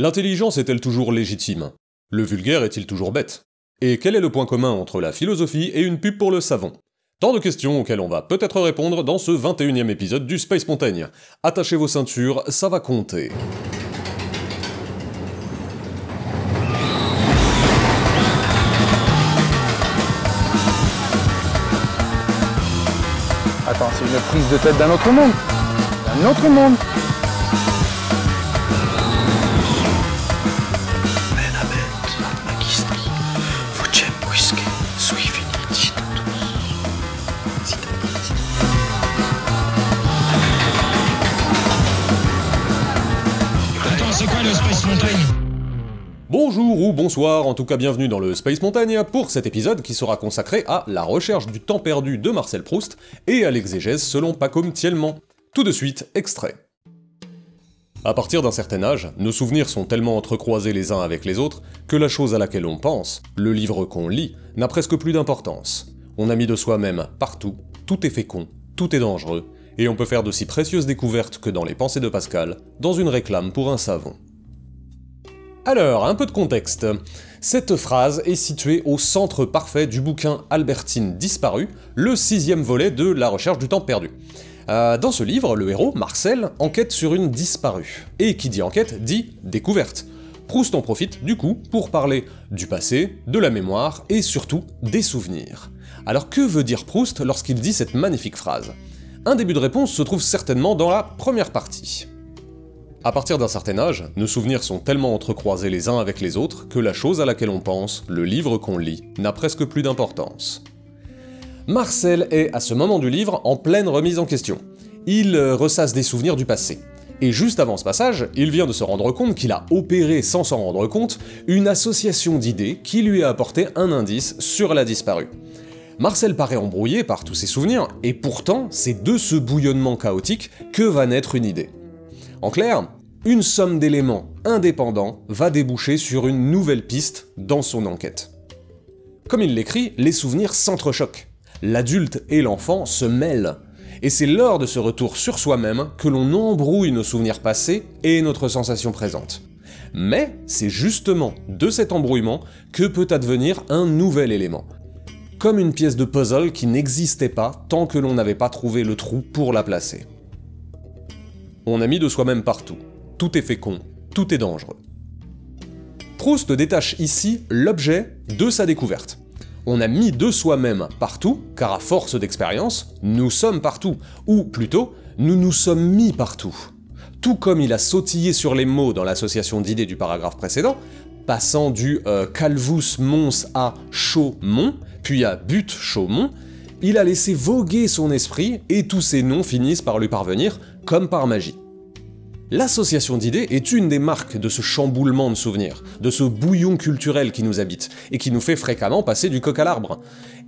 L'intelligence est-elle toujours légitime? Le vulgaire est-il toujours bête? Et quel est le point commun entre la philosophie et une pub pour le savon? Tant de questions auxquelles on va peut-être répondre dans ce 21 e épisode du Space Montaigne. Attachez vos ceintures, ça va compter. Attends, c'est une prise de tête d'un autre monde. D'un autre monde Bonjour ou bonsoir, en tout cas bienvenue dans le Space Montagne pour cet épisode qui sera consacré à la recherche du temps perdu de Marcel Proust et à l'exégèse selon Pacôme Thielman. Tout de suite, extrait. À partir d'un certain âge, nos souvenirs sont tellement entrecroisés les uns avec les autres que la chose à laquelle on pense, le livre qu'on lit, n'a presque plus d'importance. On a mis de soi-même partout, tout est fécond, tout est dangereux, et on peut faire de si précieuses découvertes que dans les pensées de Pascal, dans une réclame pour un savon. Alors, un peu de contexte. Cette phrase est située au centre parfait du bouquin Albertine disparue, le sixième volet de La recherche du temps perdu. Euh, dans ce livre, le héros, Marcel, enquête sur une disparue. Et qui dit enquête dit découverte. Proust en profite, du coup, pour parler du passé, de la mémoire et surtout des souvenirs. Alors que veut dire Proust lorsqu'il dit cette magnifique phrase? Un début de réponse se trouve certainement dans la première partie. À partir d'un certain âge, nos souvenirs sont tellement entrecroisés les uns avec les autres que la chose à laquelle on pense, le livre qu'on lit, n'a presque plus d'importance. Marcel est, à ce moment du livre, en pleine remise en question. Il euh, ressasse des souvenirs du passé. Et juste avant ce passage, il vient de se rendre compte qu'il a opéré sans s'en rendre compte une association d'idées qui lui a apporté un indice sur la disparue. Marcel paraît embrouillé par tous ses souvenirs, et pourtant, c'est de ce bouillonnement chaotique que va naître une idée. En clair, une somme d'éléments indépendants va déboucher sur une nouvelle piste dans son enquête. Comme il l'écrit, les souvenirs s'entrechoquent. L'adulte et l'enfant se mêlent. Et c'est lors de ce retour sur soi-même que l'on embrouille nos souvenirs passés et notre sensation présente. Mais c'est justement de cet embrouillement que peut advenir un nouvel élément. Comme une pièce de puzzle qui n'existait pas tant que l'on n'avait pas trouvé le trou pour la placer. On a mis de soi-même partout. Tout est fécond, tout est dangereux. Proust détache ici l'objet de sa découverte. On a mis de soi-même partout, car à force d'expérience, nous sommes partout, ou plutôt, nous nous sommes mis partout. Tout comme il a sautillé sur les mots dans l'association d'idées du paragraphe précédent, passant du euh, calvus mons à chaumont, puis à but chaumont, il a laissé voguer son esprit et tous ces noms finissent par lui parvenir comme par magie. L'association d'idées est une des marques de ce chamboulement de souvenirs, de ce bouillon culturel qui nous habite, et qui nous fait fréquemment passer du coq à l'arbre.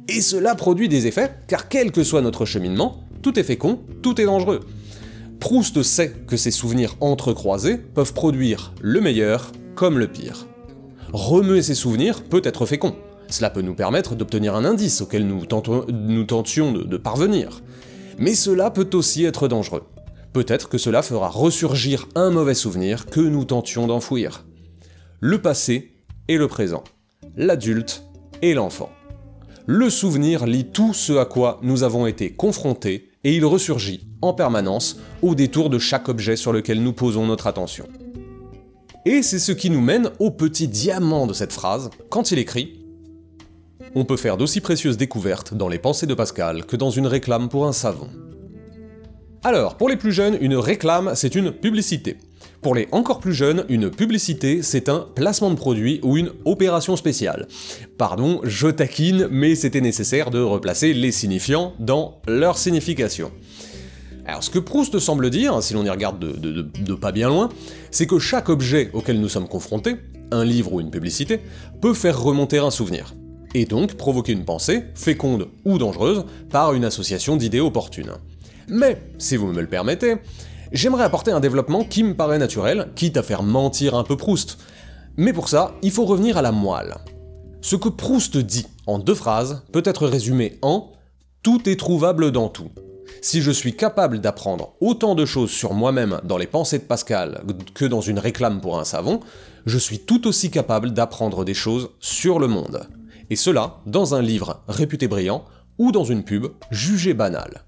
Et cela produit des effets, car quel que soit notre cheminement, tout est fécond, tout est dangereux. Proust sait que ces souvenirs entrecroisés peuvent produire le meilleur comme le pire. Remuer ces souvenirs peut être fécond. Cela peut nous permettre d'obtenir un indice auquel nous, tentions de parvenir. Mais cela peut aussi être dangereux. Peut-être que cela fera ressurgir un mauvais souvenir que nous tentions d'enfouir. Le passé et le présent. L'adulte et l'enfant. Le souvenir lit tout ce à quoi nous avons été confrontés et il ressurgit en permanence au détour de chaque objet sur lequel nous posons notre attention. Et c'est ce qui nous mène au petit diamant de cette phrase, quand il écrit On peut faire d'aussi précieuses découvertes dans les pensées de Pascal que dans une réclame pour un savon. Alors, pour les plus jeunes, une réclame, c'est une publicité. Pour les encore plus jeunes, une publicité, c'est un placement de produit ou une opération spéciale. Pardon, je taquine, mais c'était nécessaire de replacer les signifiants dans leur signification. Alors ce que Proust semble dire, si l'on y regarde de, pas bien loin, c'est que chaque objet auquel nous sommes confrontés, un livre ou une publicité, peut faire remonter un souvenir, et donc provoquer une pensée, féconde ou dangereuse, par une association d'idées opportunes. Mais, si vous me le permettez, j'aimerais apporter un développement qui me paraît naturel, quitte à faire mentir un peu Proust. Mais pour ça, il faut revenir à la moelle. Ce que Proust dit en deux phrases peut être résumé en Tout est trouvable dans tout. Si je suis capable d'apprendre autant de choses sur moi-même dans les pensées de Pascal que dans une réclame pour un savon, je suis tout aussi capable d'apprendre des choses sur le monde. Et cela dans un livre réputé brillant ou dans une pub jugée banale.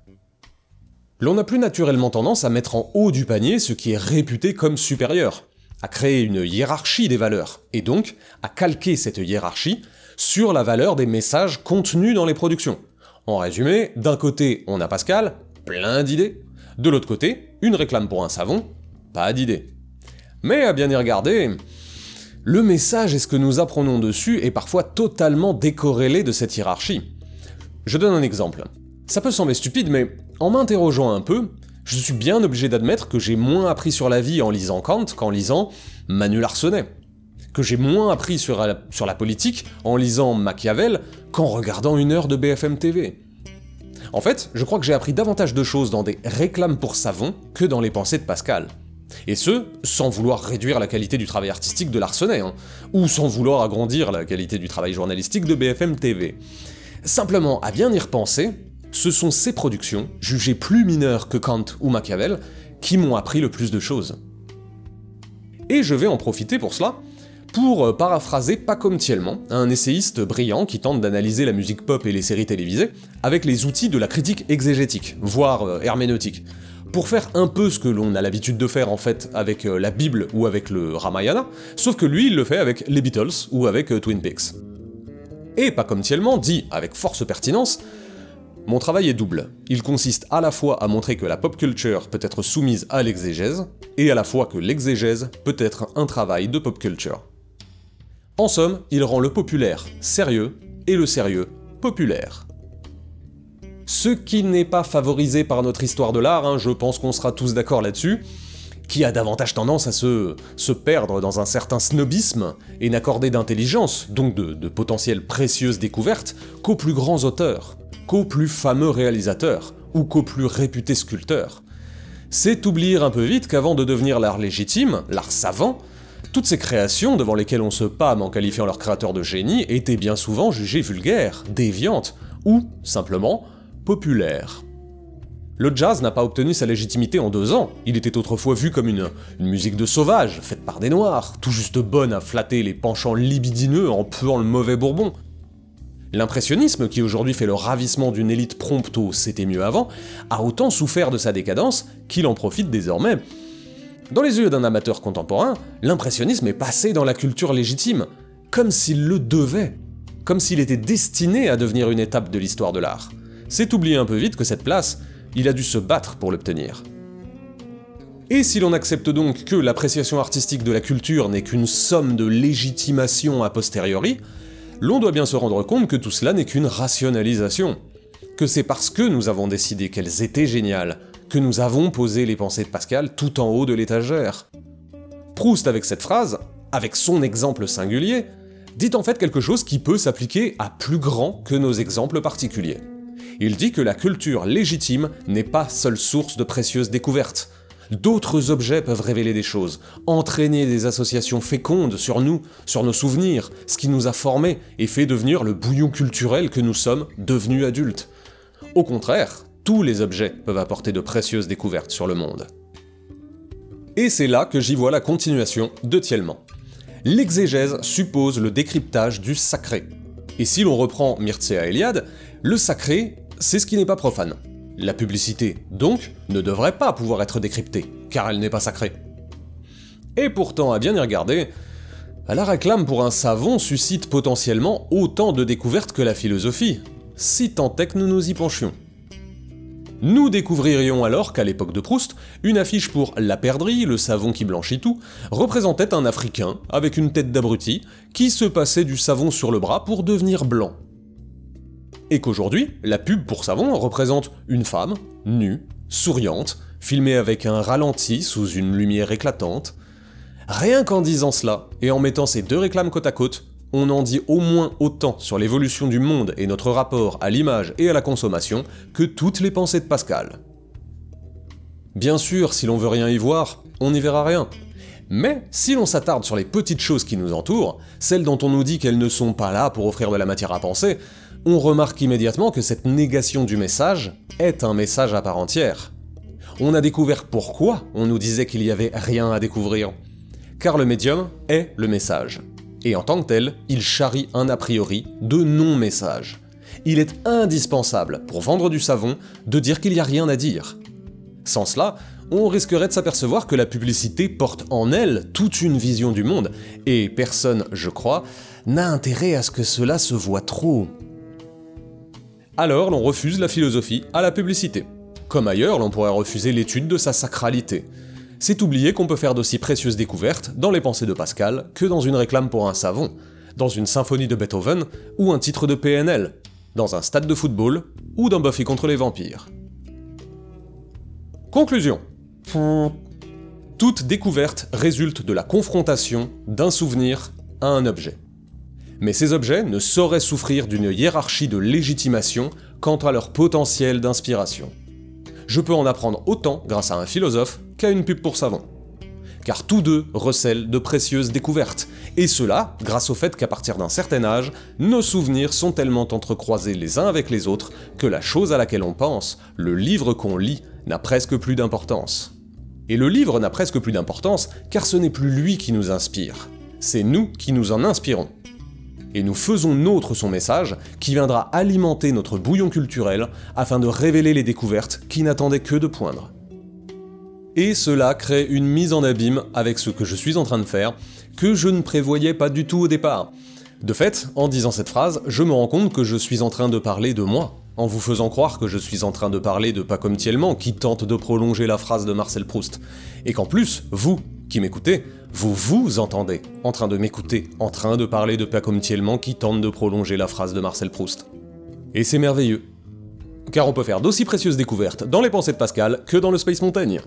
L'on a plus naturellement tendance à mettre en haut du panier ce qui est réputé comme supérieur, à créer une hiérarchie des valeurs, et donc à calquer cette hiérarchie sur la valeur des messages contenus dans les productions. En résumé, d'un côté, on a Pascal, plein d'idées, de l'autre côté, une réclame pour un savon, pas d'idées. Mais à bien y regarder, le message et ce que nous apprenons dessus est parfois totalement décorrélé de cette hiérarchie. Je donne un exemple. Ça peut sembler stupide, mais en m'interrogeant un peu, je suis bien obligé d'admettre que j'ai moins appris sur la vie en lisant Kant qu'en lisant Manu Larsenet. Que j'ai moins appris sur la, politique en lisant Machiavel qu'en regardant une heure de BFM TV. En fait, je crois que j'ai appris davantage de choses dans des réclames pour savon que dans les pensées de Pascal. Et ce, sans vouloir réduire la qualité du travail artistique de Larsenet, hein, ou sans vouloir agrandir la qualité du travail journalistique de BFM TV. Simplement, à bien y repenser, ce sont ces productions, jugées plus mineures que Kant ou Machiavel, qui m'ont appris le plus de choses. Et je vais en profiter pour cela pour euh, paraphraser Pacom un essayiste brillant qui tente d'analyser la musique pop et les séries télévisées avec les outils de la critique exégétique, voire euh, herméneutique, pour faire un peu ce que l'on a l'habitude de faire en fait avec euh, la Bible ou avec le Ramayana, sauf que lui il le fait avec les Beatles ou avec Twin Peaks. Et Pacom dit avec force pertinence mon travail est double. Il consiste à la fois à montrer que la pop culture peut être soumise à l'exégèse, et à la fois que l'exégèse peut être un travail de pop culture. En somme, il rend le populaire sérieux et le sérieux populaire. Ce qui n'est pas favorisé par notre histoire de l'art, hein, je pense qu'on sera tous d'accord là-dessus, qui a davantage tendance à se, se, perdre dans un certain snobisme et n'accorder d'intelligence, donc de, de potentielles précieuses découvertes, qu'aux plus grands auteurs, qu'aux plus fameux réalisateurs, ou qu'aux plus réputés sculpteurs. C'est oublier un peu vite qu'avant de devenir l'art légitime, l'art savant, toutes ces créations devant lesquelles on se pâme en qualifiant leur créateur de génie étaient bien souvent jugées vulgaires, déviantes, ou, simplement, populaires. Le jazz n'a pas obtenu sa légitimité en deux ans, il était autrefois vu comme une, une musique de sauvage, faite par des noirs, tout juste bonne à flatter les penchants libidineux en puant le mauvais bourbon. L'impressionnisme, qui aujourd'hui fait le ravissement d'une élite prompto c'était mieux avant, a autant souffert de sa décadence qu'il en profite désormais dans les yeux d'un amateur contemporain, l'impressionnisme est passé dans la culture légitime, comme s'il le devait, comme s'il était destiné à devenir une étape de l'histoire de l'art. C'est oublier un peu vite que cette place, il a dû se battre pour l'obtenir. Et si l'on accepte donc que l'appréciation artistique de la culture n'est qu'une somme de légitimation a posteriori, l'on doit bien se rendre compte que tout cela n'est qu'une rationalisation. Que c'est parce que nous avons décidé qu'elles étaient géniales, que nous avons posé les pensées de Pascal tout en haut de l'étagère. Proust, avec cette phrase, avec son exemple singulier, dit en fait quelque chose qui peut s'appliquer à plus grand que nos exemples particuliers. Il dit que la culture légitime n'est pas seule source de précieuses découvertes. D'autres objets peuvent révéler des choses, entraîner des associations fécondes sur nous, sur nos souvenirs, ce qui nous a formés et fait devenir le bouillon culturel que nous sommes devenus adultes. Au contraire, tous les objets peuvent apporter de précieuses découvertes sur le monde. Et c'est là que j'y vois la continuation de Thielman. L'exégèse suppose le décryptage du sacré. Et si l'on reprend Mircea Eliade, le sacré, c'est ce qui n'est pas profane. La publicité, donc, ne devrait pas pouvoir être décryptée, car elle n'est pas sacrée. Et pourtant, à bien y regarder, la réclame pour un savon suscite potentiellement autant de découvertes que la philosophie, si tant est que nous nous y penchions. Nous découvririons alors qu'à l'époque de Proust, une affiche pour La Perdrix, le savon qui blanchit tout, représentait un Africain, avec une tête d'abruti, qui se passait du savon sur le bras pour devenir blanc. Et qu'aujourd'hui, la pub pour savon représente une femme, nue, souriante, filmée avec un ralenti sous une lumière éclatante. Rien qu'en disant cela, et en mettant ces deux réclames côte à côte, on en dit au moins autant sur l'évolution du monde et notre rapport à l'image et à la consommation que toutes les pensées de Pascal. Bien sûr, si l'on veut rien y voir, on n'y verra rien. Mais si l'on s'attarde sur les petites choses qui nous entourent, celles dont on nous dit qu'elles ne sont pas là pour offrir de la matière à penser, on remarque immédiatement que cette négation du message est un message à part entière. On a découvert pourquoi on nous disait qu'il n'y avait rien à découvrir. Car le médium est le message. Et en tant que tel, il charrie un a priori de non-message. Il est indispensable, pour vendre du savon, de dire qu'il n'y a rien à dire. Sans cela, on risquerait de s'apercevoir que la publicité porte en elle toute une vision du monde, et personne, je crois, n'a intérêt à ce que cela se voit trop. Alors l'on refuse la philosophie à la publicité. Comme ailleurs, l'on pourrait refuser l'étude de sa sacralité. C'est oublier qu'on peut faire d'aussi précieuses découvertes dans les pensées de Pascal que dans une réclame pour un savon, dans une symphonie de Beethoven ou un titre de PNL, dans un stade de football ou dans Buffy contre les vampires. Conclusion. Toute découverte résulte de la confrontation d'un souvenir à un objet. Mais ces objets ne sauraient souffrir d'une hiérarchie de légitimation quant à leur potentiel d'inspiration. Je peux en apprendre autant grâce à un philosophe qu'à une pub pour savon. Car tous deux recèlent de précieuses découvertes, et cela grâce au fait qu'à partir d'un certain âge, nos souvenirs sont tellement entrecroisés les uns avec les autres que la chose à laquelle on pense, le livre qu'on lit, n'a presque plus d'importance. Et le livre n'a presque plus d'importance car ce n'est plus lui qui nous inspire, c'est nous qui nous en inspirons. Et nous faisons nôtre son message qui viendra alimenter notre bouillon culturel afin de révéler les découvertes qui n'attendaient que de poindre. Et cela crée une mise en abîme avec ce que je suis en train de faire, que je ne prévoyais pas du tout au départ. De fait, en disant cette phrase, je me rends compte que je suis en train de parler de moi, en vous faisant croire que je suis en train de parler de pas comme Tielman qui tente de prolonger la phrase de Marcel Proust, et qu'en plus, vous, m'écoutez, vous vous entendez en train de m'écouter, en train de parler de Tielman qui tente de prolonger la phrase de Marcel Proust. Et c'est merveilleux. Car on peut faire d'aussi précieuses découvertes dans les pensées de Pascal que dans le Space Montaigne.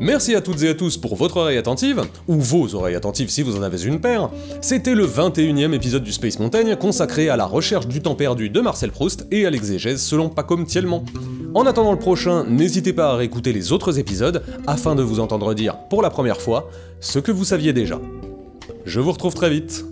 Merci à toutes et à tous pour votre oreille attentive, ou vos oreilles attentives si vous en avez une paire. C'était le 21e épisode du Space Mountain consacré à la recherche du temps perdu de Marcel Proust et à l'exégèse selon Pacom Thielman. En attendant le prochain, n'hésitez pas à réécouter les autres épisodes afin de vous entendre dire pour la première fois ce que vous saviez déjà. Je vous retrouve très vite.